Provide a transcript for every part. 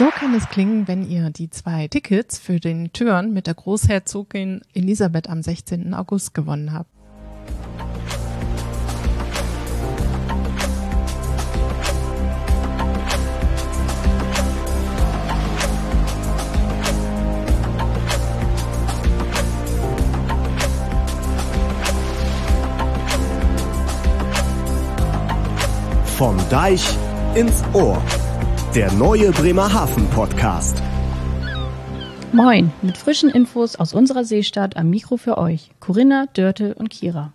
So kann es klingen, wenn ihr die zwei Tickets für den Turn mit der Großherzogin Elisabeth am 16. August gewonnen habt. Vom Deich ins Ohr. Der neue Bremerhaven Podcast. Moin, mit frischen Infos aus unserer Seestadt am Mikro für euch. Corinna, Dörte und Kira.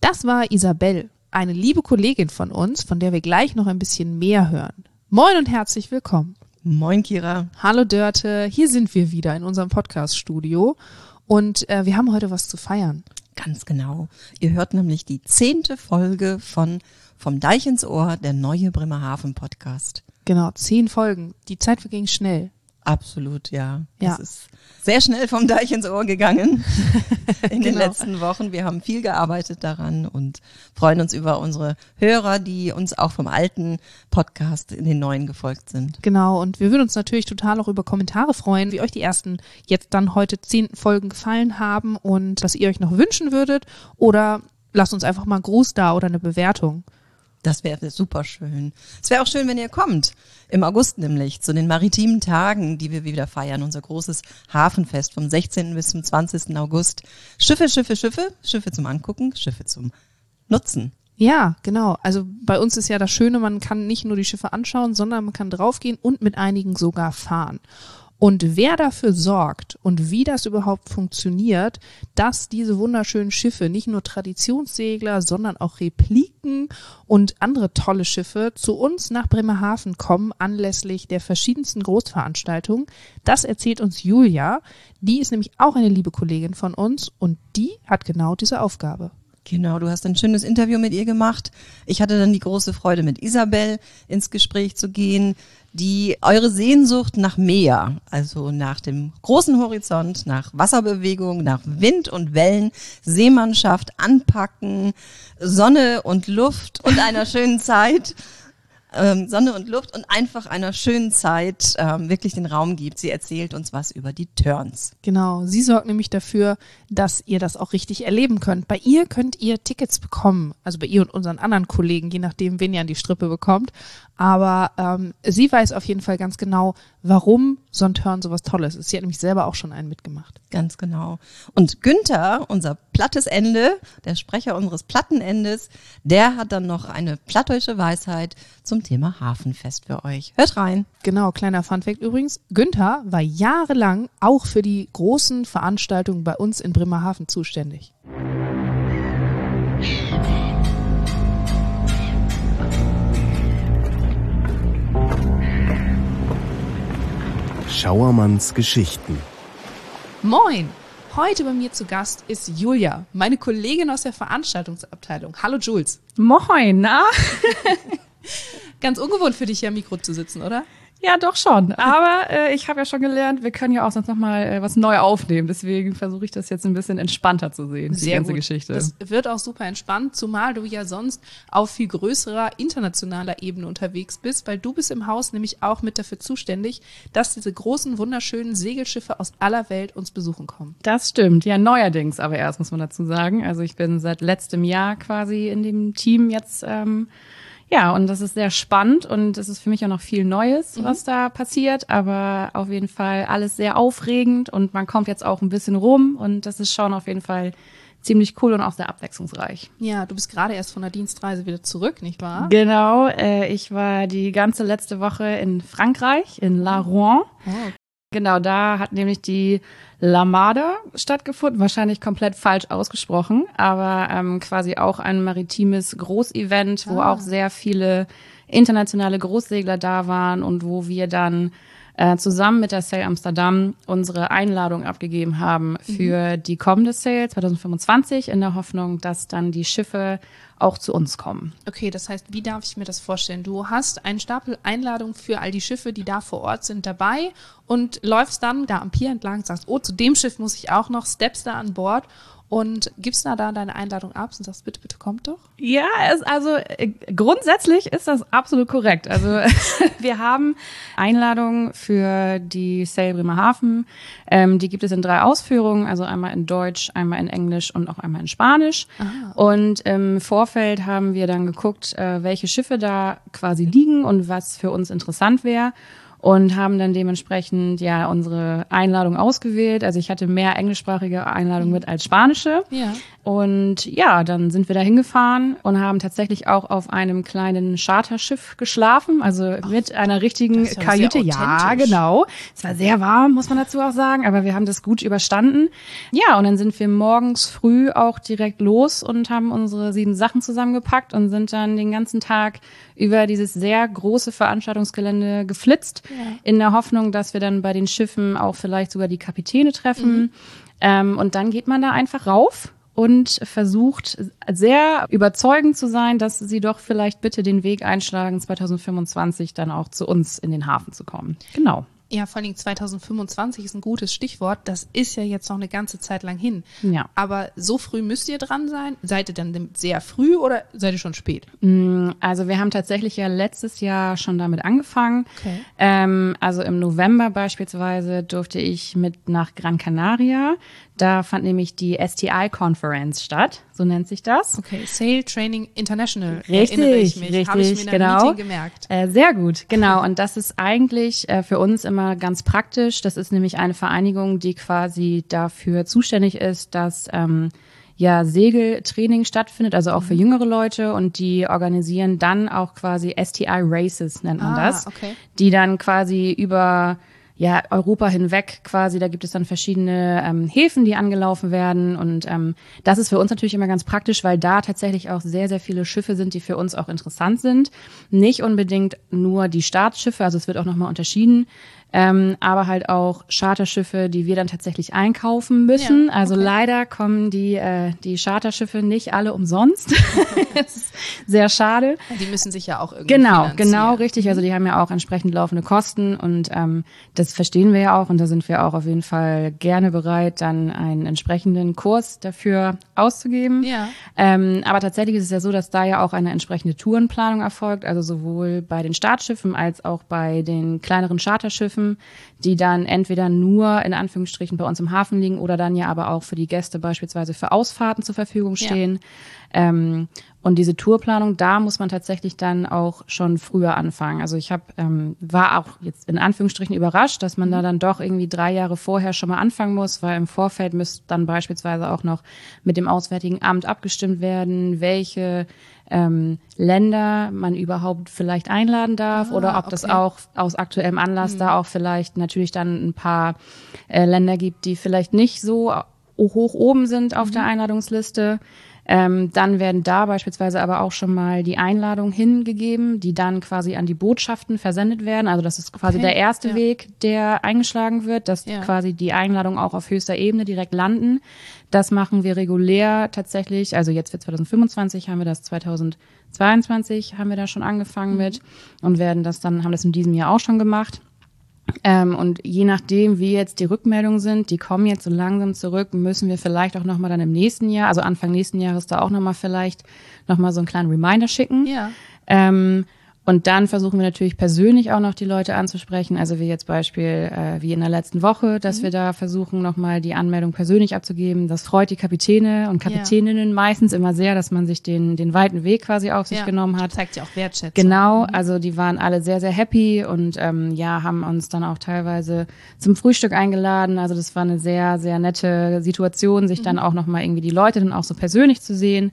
Das war Isabel, eine liebe Kollegin von uns, von der wir gleich noch ein bisschen mehr hören. Moin und herzlich willkommen. Moin, Kira. Hallo Dörte, hier sind wir wieder in unserem Podcast-Studio und äh, wir haben heute was zu feiern. Ganz genau. Ihr hört nämlich die zehnte Folge von vom Deich ins Ohr, der neue Bremerhaven Podcast. Genau, zehn Folgen. Die Zeit verging schnell. Absolut, ja. Ja. Es ist sehr schnell vom Deich ins Ohr gegangen in den Genau. letzten Wochen. Wir haben viel gearbeitet daran und freuen uns über unsere Hörer, die uns auch vom alten Podcast in den neuen gefolgt sind. Genau, und wir würden uns natürlich total auch über Kommentare freuen, wie euch die ersten jetzt dann heute zehnten Folgen gefallen haben und was ihr euch noch wünschen würdet. Oder lasst uns einfach mal einen Gruß da oder eine Bewertung. Das wäre super schön. Es wäre auch schön, wenn ihr kommt. Im August nämlich, zu den maritimen Tagen, die wir wieder feiern. Unser großes Hafenfest vom 16. bis zum 20. August. Schiffe, Schiffe, Schiffe. Schiffe zum Angucken, Schiffe zum Nutzen. Ja, genau. Also bei uns ist ja das Schöne, man kann nicht nur die Schiffe anschauen, sondern man kann draufgehen und mit einigen sogar fahren. Und wer dafür sorgt und wie das überhaupt funktioniert, dass diese wunderschönen Schiffe nicht nur Traditionssegler, sondern auch Repliken und andere tolle Schiffe zu uns nach Bremerhaven kommen anlässlich der verschiedensten Großveranstaltungen, das erzählt uns Julia. Die ist nämlich auch eine liebe Kollegin von uns und die hat genau diese Aufgabe. Genau, du hast ein schönes Interview mit ihr gemacht. Ich hatte dann die große Freude, mit Isabel ins Gespräch zu gehen, die eure Sehnsucht nach Meer, also nach dem großen Horizont, nach Wasserbewegung, nach Wind und Wellen, Seemannschaft, Anpacken, Sonne und Luft und einer schönen Zeit, ähm, Sonne und Luft und einfach einer schönen Zeit ähm, wirklich den Raum gibt. Sie erzählt uns was über die Turns. Genau, sie sorgt nämlich dafür, dass ihr das auch richtig erleben könnt. Bei ihr könnt ihr Tickets bekommen, also bei ihr und unseren anderen Kollegen, je nachdem, wen ihr an die Strippe bekommt. Aber ähm, sie weiß auf jeden Fall ganz genau, warum so ein Turn sowas Tolles ist. Sie hat nämlich selber auch schon einen mitgemacht. Ganz genau. Und Günther, unser plattes Ende, der Sprecher unseres Plattenendes, der hat dann noch eine plattdeutsche Weisheit zum Thema Hafenfest für euch. Hört rein. Genau, kleiner Funfact übrigens. Günther war jahrelang auch für die großen Veranstaltungen bei uns in Bremerhaven zuständig. Schauermanns Geschichten. Moin! Heute bei mir zu Gast ist Julia, meine Kollegin aus der Veranstaltungsabteilung. Hallo Jules. Moin, na? Ganz ungewohnt für dich hier am Mikro zu sitzen, oder? Ja, doch schon. Aber äh, ich habe ja schon gelernt, wir können ja auch sonst noch mal äh, was neu aufnehmen. Deswegen versuche ich das jetzt ein bisschen entspannter zu sehen, die ganze gut. Geschichte. Das wird auch super entspannt, zumal du ja sonst auf viel größerer internationaler Ebene unterwegs bist, weil du bist im Haus nämlich auch mit dafür zuständig, dass diese großen, wunderschönen Segelschiffe aus aller Welt uns besuchen kommen. Das stimmt, ja, neuerdings aber erst, muss man dazu sagen. Also ich bin seit letztem Jahr quasi in dem Team jetzt. Ähm, ja, und das ist sehr spannend und es ist für mich auch noch viel Neues, was da passiert, aber auf jeden Fall alles sehr aufregend und man kommt jetzt auch ein bisschen rum und das ist schon auf jeden Fall ziemlich cool und auch sehr abwechslungsreich. Ja, du bist gerade erst von der Dienstreise wieder zurück, nicht wahr? Genau, äh, ich war die ganze letzte Woche in Frankreich, in La Rouen. Oh, Genau, da hat nämlich die Lamada stattgefunden, wahrscheinlich komplett falsch ausgesprochen, aber ähm, quasi auch ein maritimes Großevent, wo Ah. auch sehr viele internationale Großsegler da waren und wo wir dann äh, zusammen mit der Sail Amsterdam unsere Einladung abgegeben haben für die kommende Sail 2025 in der Hoffnung, dass dann die Schiffe auch zu uns kommen. Okay, das heißt, wie darf ich mir das vorstellen? Du hast einen Stapel Einladungen für all die Schiffe, die da vor Ort sind, dabei und läufst dann da am Pier entlang, sagst, oh, zu dem Schiff muss ich auch noch, steppst da an Bord und gibst da, da deine Einladung ab und sagst, bitte, bitte kommt doch. Ja, es, also äh, grundsätzlich ist das absolut korrekt. Also wir haben Einladungen für die Sail Bremerhaven. Ähm, die gibt es in drei Ausführungen, also einmal in Deutsch, einmal in Englisch und auch einmal in Spanisch. Und im Vorfeld haben wir dann geguckt, äh, welche Schiffe da quasi liegen und was für uns interessant wäre und haben dann dementsprechend ja unsere Einladung ausgewählt. Also ich hatte mehr englischsprachige Einladungen mit als spanische. Ja. Und ja, dann sind wir da hingefahren und haben tatsächlich auch auf einem kleinen Charterschiff geschlafen, also mit einer richtigen ja Kajüte. Ja, genau. Es war sehr warm, muss man dazu auch sagen, aber wir haben das gut überstanden. Ja, und dann sind wir morgens früh auch direkt los und haben unsere sieben Sachen zusammengepackt und sind dann den ganzen Tag über dieses sehr große Veranstaltungsgelände geflitzt, in der Hoffnung, dass wir dann bei den Schiffen auch vielleicht sogar die Kapitäne treffen. Ähm, und dann geht man da einfach rauf und versucht sehr überzeugend zu sein, dass sie doch vielleicht bitte den Weg einschlagen, 2025 dann auch zu uns in den Hafen zu kommen. Genau. Ja, vor allem 2025 ist ein gutes Stichwort. Das ist ja jetzt noch eine ganze Zeit lang hin. Ja. Aber so früh müsst ihr dran sein. Seid ihr dann sehr früh oder seid ihr schon spät? Also wir haben tatsächlich ja letztes Jahr schon damit angefangen. Okay. Ähm, also im November beispielsweise durfte ich mit nach Gran Canaria. Da fand nämlich die STI-Conference statt, so nennt sich das. Okay, Sail Training International. Richtig, erinnere ich mich. richtig, Habe ich mir genau. Gemerkt. Äh, sehr gut, genau. Und das ist eigentlich äh, für uns immer ganz praktisch. Das ist nämlich eine Vereinigung, die quasi dafür zuständig ist, dass ähm, ja Segeltraining stattfindet, also auch für Mhm. jüngere Leute. Und die organisieren dann auch quasi STI Races, nennt man Ah, das. okay. Die dann quasi über ja, Europa hinweg quasi, da gibt es dann verschiedene ähm, Häfen, die angelaufen werden. Und ähm, das ist für uns natürlich immer ganz praktisch, weil da tatsächlich auch sehr, sehr viele Schiffe sind, die für uns auch interessant sind. Nicht unbedingt nur die Staatsschiffe, also es wird auch nochmal unterschieden, ähm, aber halt auch Charterschiffe, die wir dann tatsächlich einkaufen müssen. Ja, also okay. leider kommen die, äh, die Charterschiffe nicht alle umsonst. das ist sehr schade. Die müssen sich ja auch irgendwie Genau, finanzieren. genau, richtig. Also die haben ja auch entsprechend laufende Kosten und ähm, das verstehen wir ja auch und da sind wir auch auf jeden Fall gerne bereit, dann einen entsprechenden Kurs dafür auszugeben. Ja. Ähm, aber tatsächlich ist es ja so, dass da ja auch eine entsprechende Tourenplanung erfolgt, also sowohl bei den Startschiffen als auch bei den kleineren Charterschiffen, die dann entweder nur in Anführungsstrichen bei uns im Hafen liegen oder dann ja aber auch für die Gäste beispielsweise für Ausfahrten zur Verfügung stehen. Ähm, und diese Tourplanung, da muss man tatsächlich dann auch schon früher anfangen. Also ich hab, ähm, war auch jetzt in Anführungsstrichen überrascht, dass man da dann doch irgendwie drei Jahre vorher schon mal anfangen muss, weil im Vorfeld müsste dann beispielsweise auch noch mit dem Auswärtigen Amt abgestimmt werden, welche ähm, Länder man überhaupt vielleicht einladen darf Ah, oder ob das okay. Mhm. auch aus aktuellem Anlass da auch vielleicht natürlich dann ein paar äh, Länder gibt, die vielleicht nicht so hoch oben sind auf Mhm. der Einladungsliste. Ähm, dann werden da beispielsweise aber auch schon mal die Einladungen hingegeben, die dann quasi an die Botschaften versendet werden. Also das ist quasi Okay, der erste ja. Weg, der eingeschlagen wird, dass Ja. quasi die Einladungen auch auf höchster Ebene direkt landen. Das machen wir regulär tatsächlich. Also jetzt für 2025 haben wir das 2022 haben wir da schon angefangen mit und werden das dann, haben das in diesem Jahr auch schon gemacht. Ähm, und je nachdem, wie jetzt die Rückmeldungen sind, die kommen jetzt so langsam zurück, müssen wir vielleicht auch nochmal dann im nächsten Jahr, also Anfang nächsten Jahres da auch nochmal vielleicht nochmal so einen kleinen Reminder schicken. Ja. Ähm, und dann versuchen wir natürlich persönlich auch noch die Leute anzusprechen. Also wie jetzt Beispiel äh, wie in der letzten Woche, dass wir da versuchen, nochmal die Anmeldung persönlich abzugeben. Das freut die Kapitäne und Kapitäninnen meistens immer sehr, dass man sich den, den weiten Weg quasi auf sich ja. genommen hat. Zeigt ja auch Wertschätzung. Genau, also die waren alle sehr, sehr happy und ähm, ja, haben uns dann auch teilweise zum Frühstück eingeladen. Also das war eine sehr, sehr nette Situation, sich dann auch nochmal irgendwie die Leute dann auch so persönlich zu sehen.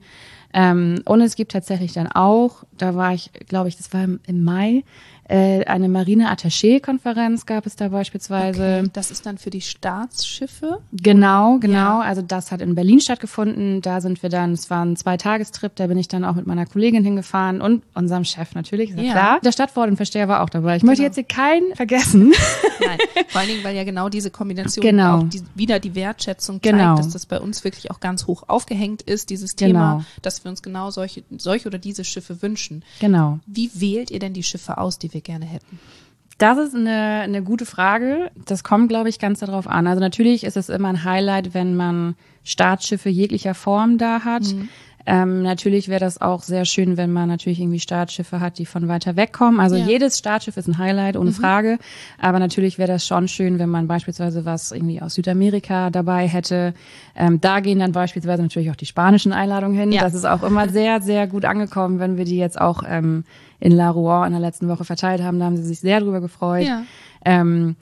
Ähm, und es gibt tatsächlich dann auch, da war ich, glaube ich, das war im, im Mai, äh, eine Marine-Attaché-Konferenz gab es da beispielsweise. Okay. Das ist dann für die Staatsschiffe. Genau, genau. Ja. Also das hat in Berlin stattgefunden. Da sind wir dann, es war ein Zweitagestrip, da bin ich dann auch mit meiner Kollegin hingefahren und unserem Chef natürlich, ist ja, klar. Der Stadtverordnetenversteher war auch dabei. Ich möchte Genau. jetzt hier keinen vergessen. Nein, vor allen Dingen, weil ja genau diese Kombination Genau. auch die, wieder die Wertschätzung Genau. zeigt, dass das bei uns wirklich auch ganz hoch aufgehängt ist, dieses Genau. Thema, dass dass wir uns genau solche, solche oder diese Schiffe wünschen. Genau. Wie wählt ihr denn die Schiffe aus, die wir gerne hätten? Das ist eine, eine gute Frage. Das kommt, glaube ich, ganz darauf an. Also natürlich ist es immer ein Highlight, wenn man Startschiffe jeglicher Form da hat. Mhm. Ähm, natürlich wäre das auch sehr schön, wenn man natürlich irgendwie Startschiffe hat, die von weiter weg kommen. Also Ja. jedes Startschiff ist ein Highlight, ohne Frage. Aber natürlich wäre das schon schön, wenn man beispielsweise was irgendwie aus Südamerika dabei hätte. Ähm, da gehen dann beispielsweise natürlich auch die spanischen Einladungen hin. Ja. Das ist auch immer sehr, sehr gut angekommen, wenn wir die jetzt auch ähm, in La Rouen in der letzten Woche verteilt haben. Da haben sie sich sehr drüber gefreut. Ja. Ähm,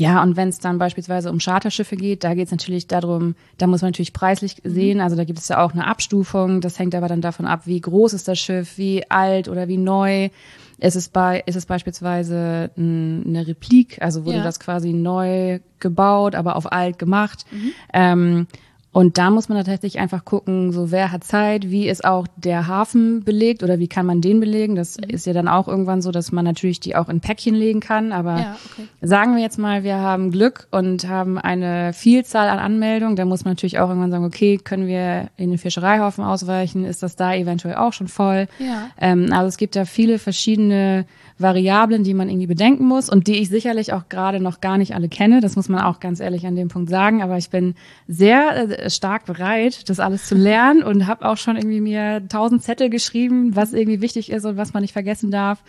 ja, und wenn es dann beispielsweise um Charterschiffe geht, da geht es natürlich darum, da muss man natürlich preislich sehen, also da gibt es ja auch eine Abstufung, das hängt aber dann davon ab, wie groß ist das Schiff, wie alt oder wie neu. Ist es, bei, ist es beispielsweise ein, eine Replik, also wurde Ja. das quasi neu gebaut, aber auf alt gemacht. Ähm, und da muss man tatsächlich einfach gucken, so wer hat Zeit, wie ist auch der Hafen belegt oder wie kann man den belegen. Das ist ja dann auch irgendwann so, dass man natürlich die auch in Päckchen legen kann. Aber Ja, okay. sagen wir jetzt mal, wir haben Glück und haben eine Vielzahl an Anmeldungen, dann muss man natürlich auch irgendwann sagen, okay, können wir in den Fischereihafen ausweichen? Ist das da eventuell auch schon voll? Ja. Ähm, also es gibt da viele verschiedene Variablen, die man irgendwie bedenken muss und die ich sicherlich auch gerade noch gar nicht alle kenne. Das muss man auch ganz ehrlich an dem Punkt sagen. Aber ich bin sehr äh, stark bereit, das alles zu lernen und habe auch schon irgendwie mir tausend Zettel geschrieben, was irgendwie wichtig ist und was man nicht vergessen darf.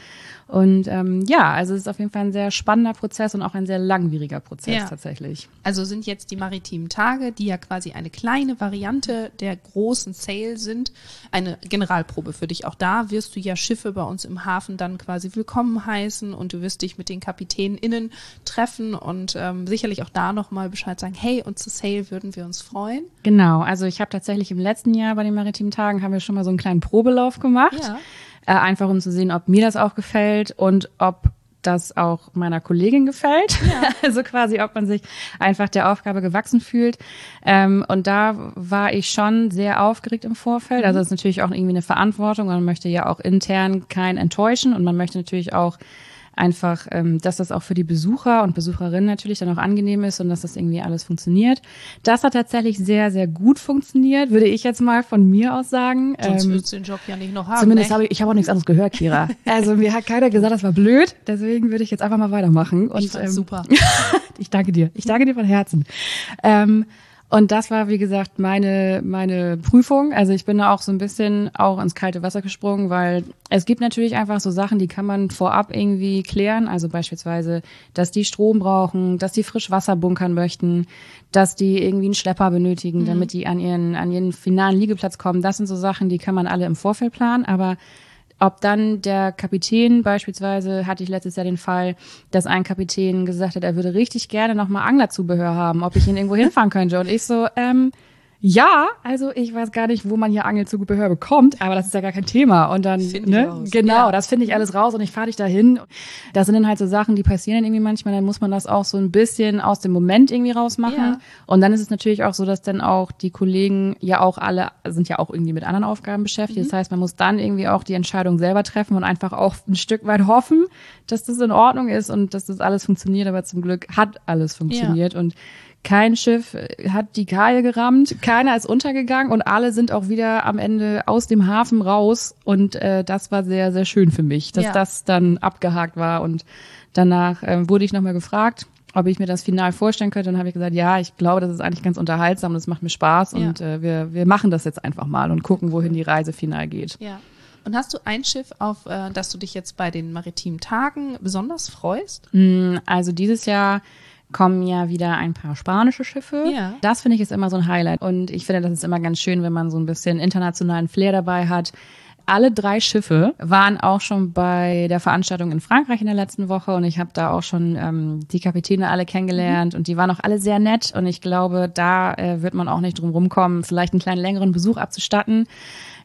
Und ähm, ja, also es ist auf jeden Fall ein sehr spannender Prozess und auch ein sehr langwieriger Prozess Ja. tatsächlich. Also sind jetzt die maritimen Tage, die ja quasi eine kleine Variante der großen Sale sind, eine Generalprobe für dich. Auch da wirst du ja Schiffe bei uns im Hafen dann quasi willkommen heißen und du wirst dich mit den KapitänInnen treffen und ähm, sicherlich auch da nochmal Bescheid sagen, hey, und zu Sale würden wir uns freuen. Genau, also ich habe tatsächlich im letzten Jahr bei den maritimen Tagen haben wir schon mal so einen kleinen Probelauf gemacht. Ja. Äh, einfach um zu sehen, ob mir das auch gefällt und ob das auch meiner Kollegin gefällt. also quasi, ob man sich einfach der Aufgabe gewachsen fühlt. Ähm, und da war ich schon sehr aufgeregt im Vorfeld. Also es ist natürlich auch irgendwie eine Verantwortung. Man möchte ja auch intern keinen enttäuschen und man möchte natürlich auch einfach, ähm, dass das auch für die Besucher und Besucherinnen natürlich dann auch angenehm ist und dass das irgendwie alles funktioniert. Das hat tatsächlich sehr, sehr gut funktioniert, würde ich jetzt mal von mir aus sagen. Sonst Ähm, würdest du den Job ja nicht noch haben. Zumindest ne? habe ich, ich habe auch nichts anderes gehört, Kira. Also mir hat keiner gesagt, das war blöd. Deswegen würde ich jetzt einfach mal weitermachen. Und, Ich fand's ähm, super. ich danke dir. Ich danke dir von Herzen. Ähm, und das war, wie gesagt, meine, meine Prüfung. Also ich bin da auch so ein bisschen auch ins kalte Wasser gesprungen, weil es gibt natürlich einfach so Sachen, die kann man vorab irgendwie klären. Also beispielsweise, dass die Strom brauchen, dass die frisch Wasser bunkern möchten, dass die irgendwie einen Schlepper benötigen, damit die an ihren, an ihren finalen Liegeplatz kommen. Das sind so Sachen, die kann man alle im Vorfeld planen. Aber ob dann der Kapitän beispielsweise, hatte ich letztes Jahr den Fall, dass ein Kapitän gesagt hat, er würde richtig gerne nochmal Anglerzubehör haben, ob ich ihn irgendwo hinfahren könnte. Und ich so, ähm, ja, also ich weiß gar nicht, wo man hier Angelzubehör bekommt, aber das ist ja gar kein Thema. Und dann, Find ne, genau, Ja. das finde ich alles raus und ich fahre dich dahin. Das sind dann halt so Sachen, die passieren dann irgendwie manchmal, dann muss man das auch so ein bisschen aus dem Moment irgendwie rausmachen. Ja. Und dann ist es natürlich auch so, dass dann auch die Kollegen ja auch alle sind ja auch irgendwie mit anderen Aufgaben beschäftigt. Das heißt, man muss dann irgendwie auch die Entscheidung selber treffen und einfach auch ein Stück weit hoffen, dass das in Ordnung ist und dass das alles funktioniert. Aber zum Glück hat alles funktioniert und kein Schiff hat die Kaje gerammt, keiner ist untergegangen und alle sind auch wieder am Ende aus dem Hafen raus. Und äh, das war sehr, sehr schön für mich, dass Ja. das dann abgehakt war. Und danach äh, wurde ich nochmal gefragt, ob ich mir das final vorstellen könnte. Und habe ich gesagt, ja, ich glaube, das ist eigentlich ganz unterhaltsam, das macht mir Spaß Ja. und äh, wir, wir machen das jetzt einfach mal und gucken, wohin die Reise final geht. Ja. Und hast du ein Schiff, auf äh, das du dich jetzt bei den maritimen Tagen besonders freust? Mm, Also dieses Jahr kommen ja wieder ein paar spanische Schiffe. Ja. Das finde ich ist immer so ein Highlight. Und ich finde, das ist immer ganz schön, wenn man so ein bisschen internationalen Flair dabei hat. Alle drei Schiffe waren auch schon bei der Veranstaltung in Frankreich in der letzten Woche und ich habe da auch schon ähm, die Kapitäne alle kennengelernt und die waren auch alle sehr nett und ich glaube, da äh, wird man auch nicht drum rumkommen, vielleicht einen kleinen längeren Besuch abzustatten.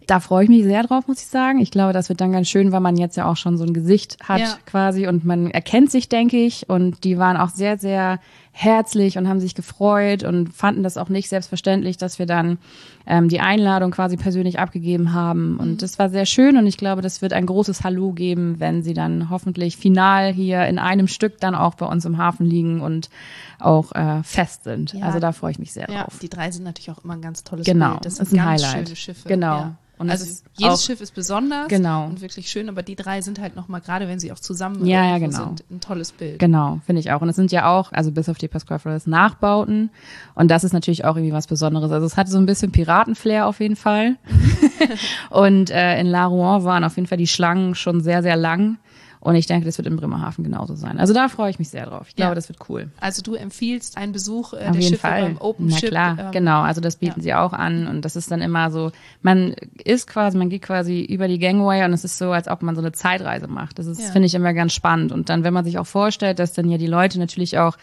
Da freue ich mich sehr drauf, muss ich sagen. Ich glaube, das wird dann ganz schön, weil man jetzt ja auch schon so ein Gesicht hat Ja. quasi und man erkennt sich, denke ich. Und die waren auch sehr, sehr herzlich und haben sich gefreut und fanden das auch nicht selbstverständlich, dass wir dann ähm, die Einladung quasi persönlich abgegeben haben. Und das war sehr schön und ich glaube, das wird ein großes Hallo geben, wenn sie dann hoffentlich final hier in einem Stück dann auch bei uns im Hafen liegen und auch äh, fest sind. Ja. Also da freue ich mich sehr Ja, drauf. die drei sind natürlich auch immer ein ganz tolles Genau, Bild. Das ist sind ein ganz Highlight. schöne Schiffe. Genau. Ja. Und also es ist jedes Schiff ist besonders Genau. und wirklich schön, aber die drei sind halt nochmal, gerade wenn sie auch zusammen Ja, ja, genau. sind, ein tolles Bild. Genau, finde ich auch. Und es sind ja auch, also bis auf die Pascal Flores Nachbauten. Und das ist natürlich auch irgendwie was Besonderes. Also es hatte so ein bisschen Piratenflair auf jeden Fall. und äh, in La Rouen waren auf jeden Fall die Schlangen schon sehr, sehr lang. Und ich denke, das wird in Bremerhaven genauso sein. Also da freue ich mich sehr drauf. Ich glaube, Ja. das wird cool. Also du empfiehlst einen Besuch äh, Auf der jeden Schiffe Fall. beim Open Na Ship. klar, ähm, genau. Also das bieten ja. sie auch an und das ist dann immer so, man ist quasi, man geht quasi über die Gangway und es ist so, als ob man so eine Zeitreise macht. Das ist, Ja. finde ich immer ganz spannend. Und dann, wenn man sich auch vorstellt, dass dann ja die Leute natürlich auch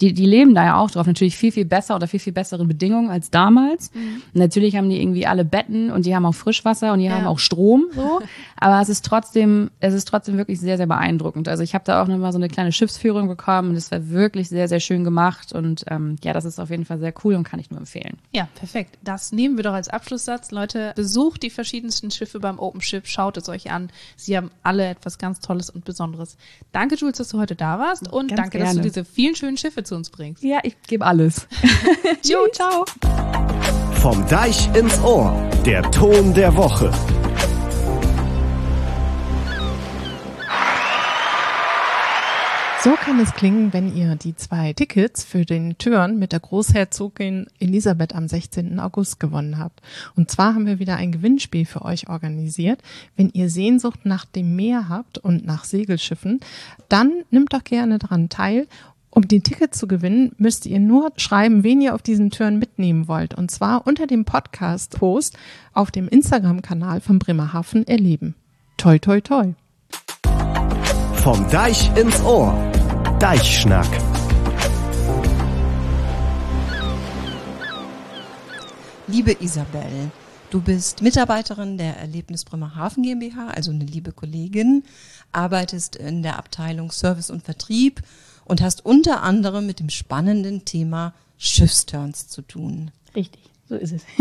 die, die leben da ja auch drauf, natürlich viel, viel besser oder viel, viel bessere Bedingungen als damals. Mhm. Natürlich haben die irgendwie alle Betten und die haben auch Frischwasser und die Ja. haben auch Strom, so. Aber es ist trotzdem, es ist trotzdem wirklich sehr, sehr beeindruckend. Also ich habe da auch nochmal so eine kleine Schiffsführung bekommen und es war wirklich sehr, sehr schön gemacht und ähm, ja, das ist auf jeden Fall sehr cool und kann ich nur empfehlen. Ja, perfekt. Das nehmen wir doch als Abschlusssatz. Leute, besucht die verschiedensten Schiffe beim Open Ship, schaut es euch an. Sie haben alle etwas ganz Tolles und Besonderes. Danke, Jules, dass du heute da warst und Ganz danke, dass du gerne. diese vielen schönen Schiffe zu uns bringst. Ja, ich gebe alles. jo, ciao. Vom Deich ins Ohr. Der Ton der Woche. So kann es klingen, wenn ihr die zwei Tickets für den Turn mit der Großherzogin Elisabeth am 16. August gewonnen habt. Und zwar haben wir wieder ein Gewinnspiel für euch organisiert. Wenn ihr Sehnsucht nach dem Meer habt und nach Segelschiffen, dann nimmt doch gerne daran teil. Um die Tickets zu gewinnen, müsst ihr nur schreiben, wen ihr auf diesen Turn mitnehmen wollt. Und zwar unter dem Podcast-Post auf dem Instagram-Kanal von Bremerhaven erleben. Toi, toi, toi. Vom Deich ins Ohr. Deichschnack. Liebe Isabel, du bist Mitarbeiterin der Erlebnis Bremerhaven GmbH, also eine liebe Kollegin, arbeitest in der Abteilung Service und Vertrieb und hast unter anderem mit dem spannenden Thema Schiffsturns zu tun. Richtig, so ist es.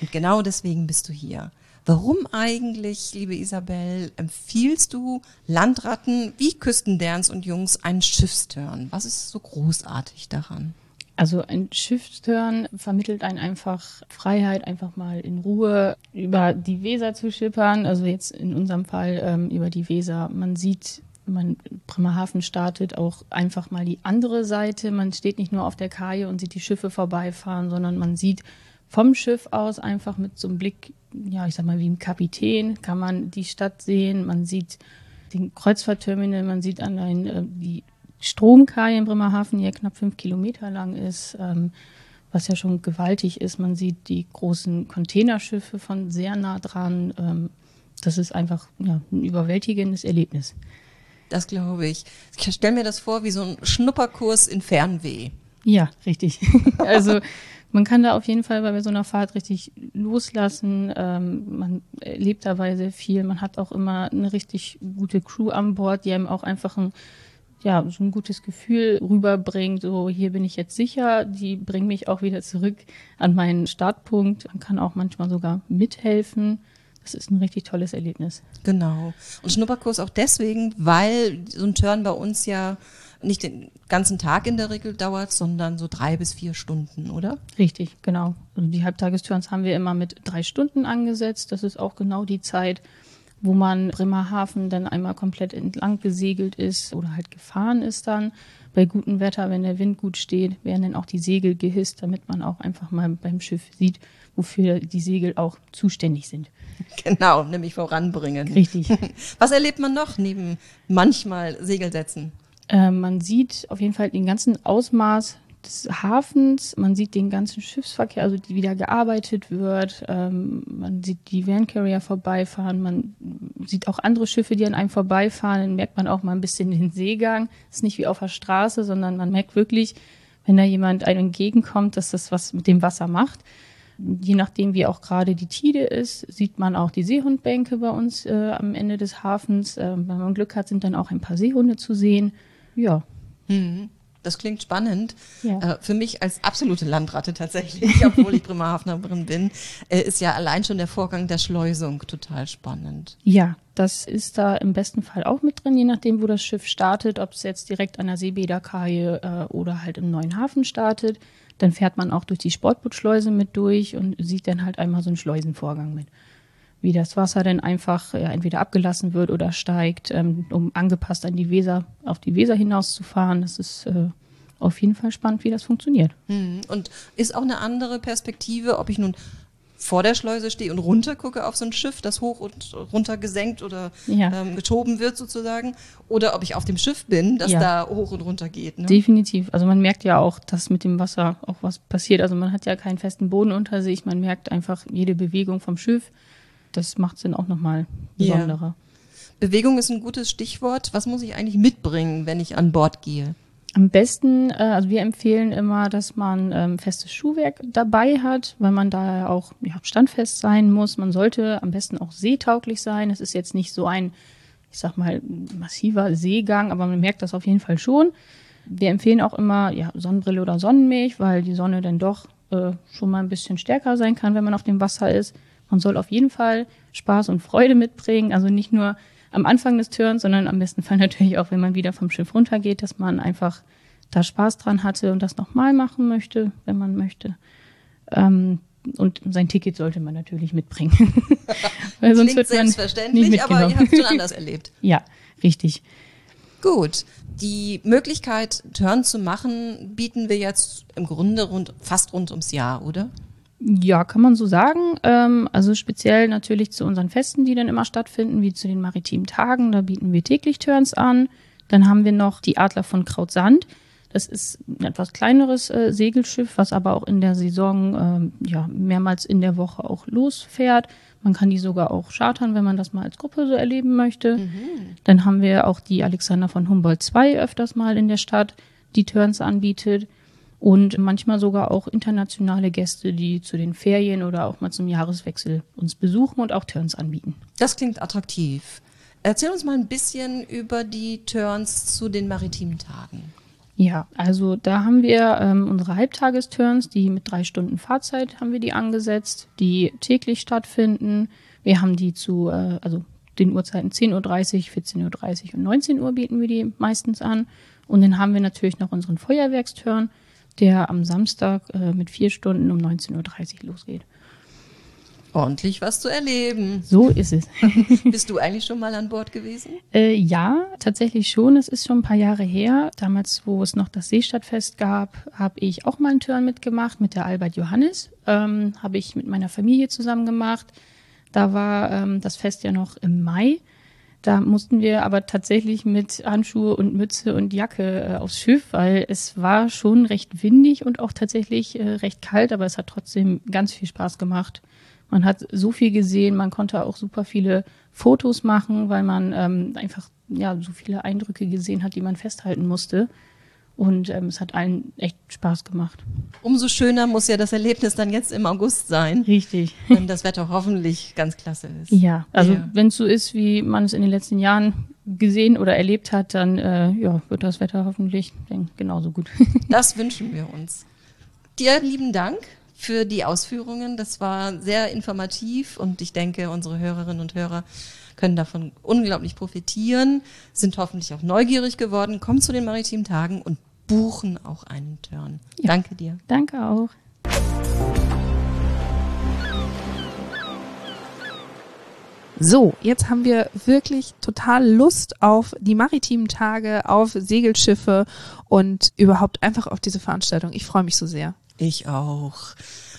Und genau deswegen bist du hier. Warum eigentlich, liebe Isabel, empfiehlst du Landratten wie Küstenderns und Jungs einen Schiffsturn? Was ist so großartig daran? Also ein Schiffsturn vermittelt einen einfach Freiheit, einfach mal in Ruhe über die Weser zu schippern. Also jetzt in unserem Fall ähm, über die Weser. Man sieht, man Bremerhaven startet auch einfach mal die andere Seite. Man steht nicht nur auf der Kaje und sieht die Schiffe vorbeifahren, sondern man sieht vom Schiff aus einfach mit so einem Blick, ja, ich sag mal, wie ein Kapitän, kann man die Stadt sehen. Man sieht den Kreuzfahrtterminal, man sieht allein äh, die Stromkai in Bremerhaven, die ja knapp fünf Kilometer lang ist, ähm, was ja schon gewaltig ist. Man sieht die großen Containerschiffe von sehr nah dran. Ähm, das ist einfach ja, ein überwältigendes Erlebnis. Das glaube ich. Ich stelle mir das vor wie so ein Schnupperkurs in Fernweh. Ja, richtig. also man kann da auf jeden Fall bei so einer Fahrt richtig loslassen. Ähm, man erlebt dabei sehr viel. Man hat auch immer eine richtig gute Crew an Bord, die einem auch einfach ein ja, so ein gutes Gefühl rüberbringt, so hier bin ich jetzt sicher, die bringen mich auch wieder zurück an meinen Startpunkt. Man kann auch manchmal sogar mithelfen. Das ist ein richtig tolles Erlebnis. Genau. Und Schnupperkurs auch deswegen, weil so ein Turn bei uns ja nicht den ganzen Tag in der Regel dauert, sondern so drei bis vier Stunden, oder? Richtig, genau. Also die Halbtagesturns haben wir immer mit drei Stunden angesetzt. Das ist auch genau die Zeit, wo man Bremerhaven dann einmal komplett entlang gesegelt ist oder halt gefahren ist dann. Bei gutem Wetter, wenn der Wind gut steht, werden dann auch die Segel gehisst, damit man auch einfach mal beim Schiff sieht, wofür die Segel auch zuständig sind. Genau, nämlich voranbringen. Richtig. Was erlebt man noch neben manchmal Segelsätzen? Äh, man sieht auf jeden Fall den ganzen Ausmaß des Hafens, man sieht den ganzen Schiffsverkehr, also die wieder gearbeitet wird, ähm, man sieht die Vancarrier vorbeifahren, man sieht auch andere Schiffe, die an einem vorbeifahren, dann merkt man auch mal ein bisschen den Seegang. ist nicht wie auf der Straße, sondern man merkt wirklich, wenn da jemand einem entgegenkommt, dass das was mit dem Wasser macht. Je nachdem, wie auch gerade die Tide ist, sieht man auch die Seehundbänke bei uns äh, am Ende des Hafens. Ähm, wenn man Glück hat, sind dann auch ein paar Seehunde zu sehen. Ja, Das klingt spannend. Ja. Äh, für mich als absolute Landratte tatsächlich, obwohl ich Bremerhavenerin bin, äh, ist ja allein schon der Vorgang der Schleusung total spannend. Ja, das ist da im besten Fall auch mit drin, je nachdem, wo das Schiff startet, ob es jetzt direkt an der Seebäderkaje äh, oder halt im neuen Hafen startet. Dann fährt man auch durch die Sportbootschleuse mit durch und sieht dann halt einmal so einen Schleusenvorgang mit. Wie das Wasser dann einfach ja, entweder abgelassen wird oder steigt, ähm, um angepasst an die Weser, auf die Weser hinauszufahren. Das ist äh, auf jeden Fall spannend, wie das funktioniert. Mhm. Und ist auch eine andere Perspektive, ob ich nun vor der Schleuse stehe und runter gucke auf so ein Schiff, das hoch und runter gesenkt oder Ja. ähm, geschoben wird sozusagen, oder ob ich auf dem Schiff bin, das Ja. da hoch und runter geht. Ne? Definitiv. Also man merkt ja auch, dass mit dem Wasser auch was passiert. Also man hat ja keinen festen Boden unter sich. Man merkt einfach jede Bewegung vom Schiff. Das macht es dann auch nochmal Ja. besonderer. Bewegung ist ein gutes Stichwort. Was muss ich eigentlich mitbringen, wenn ich an Bord gehe? Am besten, äh, also wir empfehlen immer, dass man ähm, festes Schuhwerk dabei hat, weil man da ja auch ja, standfest sein muss. Man sollte am besten auch seetauglich sein. Es ist jetzt nicht so ein, ich sag mal, massiver Seegang, aber man merkt das auf jeden Fall schon. Wir empfehlen auch immer ja, Sonnenbrille oder Sonnenmilch, weil die Sonne dann doch äh, schon mal ein bisschen stärker sein kann, wenn man auf dem Wasser ist. Man soll auf jeden Fall Spaß und Freude mitbringen, also nicht nur am Anfang des Turns, sondern am besten Fall natürlich auch, wenn man wieder vom Schiff runtergeht, dass man einfach da Spaß dran hatte und das nochmal machen möchte, wenn man möchte. Ähm, und sein Ticket sollte man natürlich mitbringen. Weil sonst Klingt wird man selbstverständlich, nicht aber ihr habt es schon anders erlebt. Ja, richtig. Gut. Die Möglichkeit, Turn zu machen, bieten wir jetzt im Grunde rund, fast rund ums Jahr, oder? Ja, kann man so sagen. Ähm, also speziell natürlich zu unseren Festen, die dann immer stattfinden, wie zu den maritimen Tagen. Da bieten wir täglich Turns an. Dann haben wir noch die Adler von Krautsand. Das ist ein etwas kleineres äh, Segelschiff, was aber auch in der Saison ähm, ja, mehrmals in der Woche auch losfährt. Man kann die sogar auch chartern, wenn man das mal als Gruppe so erleben möchte. Dann haben wir auch die Alexander von Humboldt 2 öfters mal in der Stadt, die Turns anbietet. Und manchmal sogar auch internationale Gäste, die zu den Ferien oder auch mal zum Jahreswechsel uns besuchen und auch Turns anbieten. Das klingt attraktiv. Erzähl uns mal ein bisschen über die Turns zu den maritimen Tagen. Ja, also da haben wir ähm, unsere Halbtagesturns, die mit drei Stunden Fahrzeit haben wir die angesetzt, die täglich stattfinden. Wir haben die zu, äh, also den Uhrzeiten 10.30 Uhr, 14.30 Uhr und 19 Uhr bieten wir die meistens an. Und dann haben wir natürlich noch unseren Feuerwerksturn, der am Samstag äh, mit vier Stunden um 19.30 Uhr losgeht. Ordentlich was zu erleben. So ist es. Bist du eigentlich schon mal an Bord gewesen? Äh, ja, tatsächlich schon. Es ist schon ein paar Jahre her. Damals, wo es noch das Seestadtfest gab, habe ich auch mal einen Turn mitgemacht mit der Albert Johannes. Ähm, habe ich mit meiner Familie zusammen gemacht. Da war ähm, das Fest ja noch im Mai. Da mussten wir aber tatsächlich mit Handschuhe und Mütze und Jacke äh, aufs Schiff, weil es war schon recht windig und auch tatsächlich äh, recht kalt, aber es hat trotzdem ganz viel Spaß gemacht. Man hat so viel gesehen, man konnte auch super viele Fotos machen, weil man ähm, einfach ja so viele Eindrücke gesehen hat, die man festhalten musste. Und ähm, es hat allen echt Spaß gemacht. Umso schöner muss ja das Erlebnis dann jetzt im August sein, Richtig. wenn das Wetter hoffentlich ganz klasse ist. Ja, also Ja. wenn es so ist, wie man es in den letzten Jahren gesehen oder erlebt hat, dann äh, ja, wird das Wetter hoffentlich dann genauso gut. Das wünschen wir uns. Dir lieben Dank für die Ausführungen. Das war sehr informativ und ich denke, unsere Hörerinnen und Hörer können davon unglaublich profitieren, sind hoffentlich auch neugierig geworden, kommen zu den maritimen Tagen und buchen auch einen Turn. Ja. Danke dir. Danke auch. So, jetzt haben wir wirklich total Lust auf die maritimen Tage, auf Segelschiffe und überhaupt einfach auf diese Veranstaltung. Ich freue mich so sehr. Ich auch.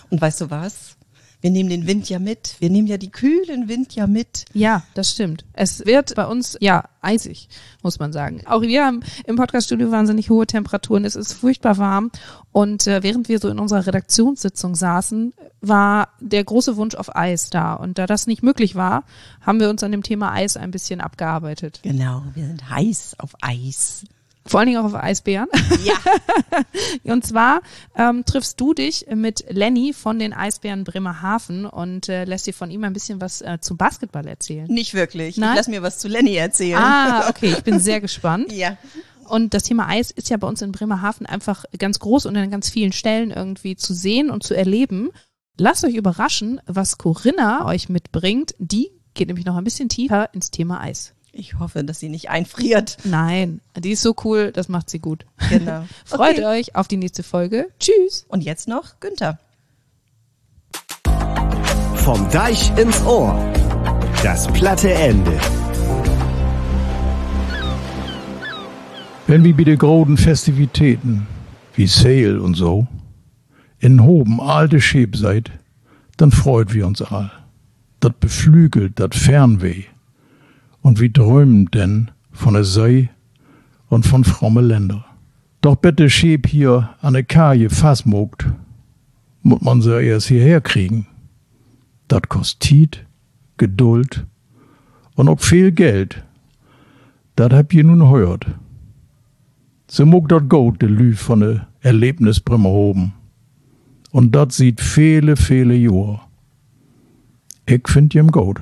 Und weißt du was? Wir nehmen den Wind ja mit. Wir nehmen ja die kühlen Wind ja mit. Ja, das stimmt. Es wird bei uns, ja, eisig, muss man sagen. Auch wir haben im Podcaststudio wahnsinnig hohe Temperaturen. Es ist furchtbar warm. Und äh, während wir so in unserer Redaktionssitzung saßen, war der große Wunsch auf Eis da. Und da das nicht möglich war, haben wir uns an dem Thema Eis ein bisschen abgearbeitet. Genau, wir sind heiß auf Eis. Vor allen Dingen auch auf Eisbären. Ja. Und zwar ähm, triffst du dich mit Lenny von den Eisbären Bremerhaven und äh, lässt dir von ihm ein bisschen was äh, zum Basketball erzählen. Nicht wirklich. Nein? Ich lass mir was zu Lenny erzählen. Ah, okay, ich bin sehr gespannt. Ja. Und das Thema Eis ist ja bei uns in Bremerhaven einfach ganz groß und an ganz vielen Stellen irgendwie zu sehen und zu erleben. Lasst euch überraschen, was Corinna euch mitbringt. Die geht nämlich noch ein bisschen tiefer ins Thema Eis. Ich hoffe, dass sie nicht einfriert. Nein, die ist so cool, das macht sie gut. Genau. Freut Okay. euch auf die nächste Folge. Tschüss. Und jetzt noch Günther. Vom Deich ins Ohr. Das platte Ende. Wenn wir bei de großen Festivitäten, wie Sale und so, in Hoben alte Schäb seid, dann freut wir uns all. Dat beflügelt dat Fernweh. Und wir träumen denn von der See und von fromme Länder. Doch bitte Schäb hier an der Kaje fassmogt, muss man sie erst hierher kriegen. Dat kostet Geduld und auch viel Geld. Dat habt ihr nun hört. So muck dat Gold de Lü von de Erlebnis Bremerhoven. Und dat sieht viele, viele Jahre. Ich find jem Gold.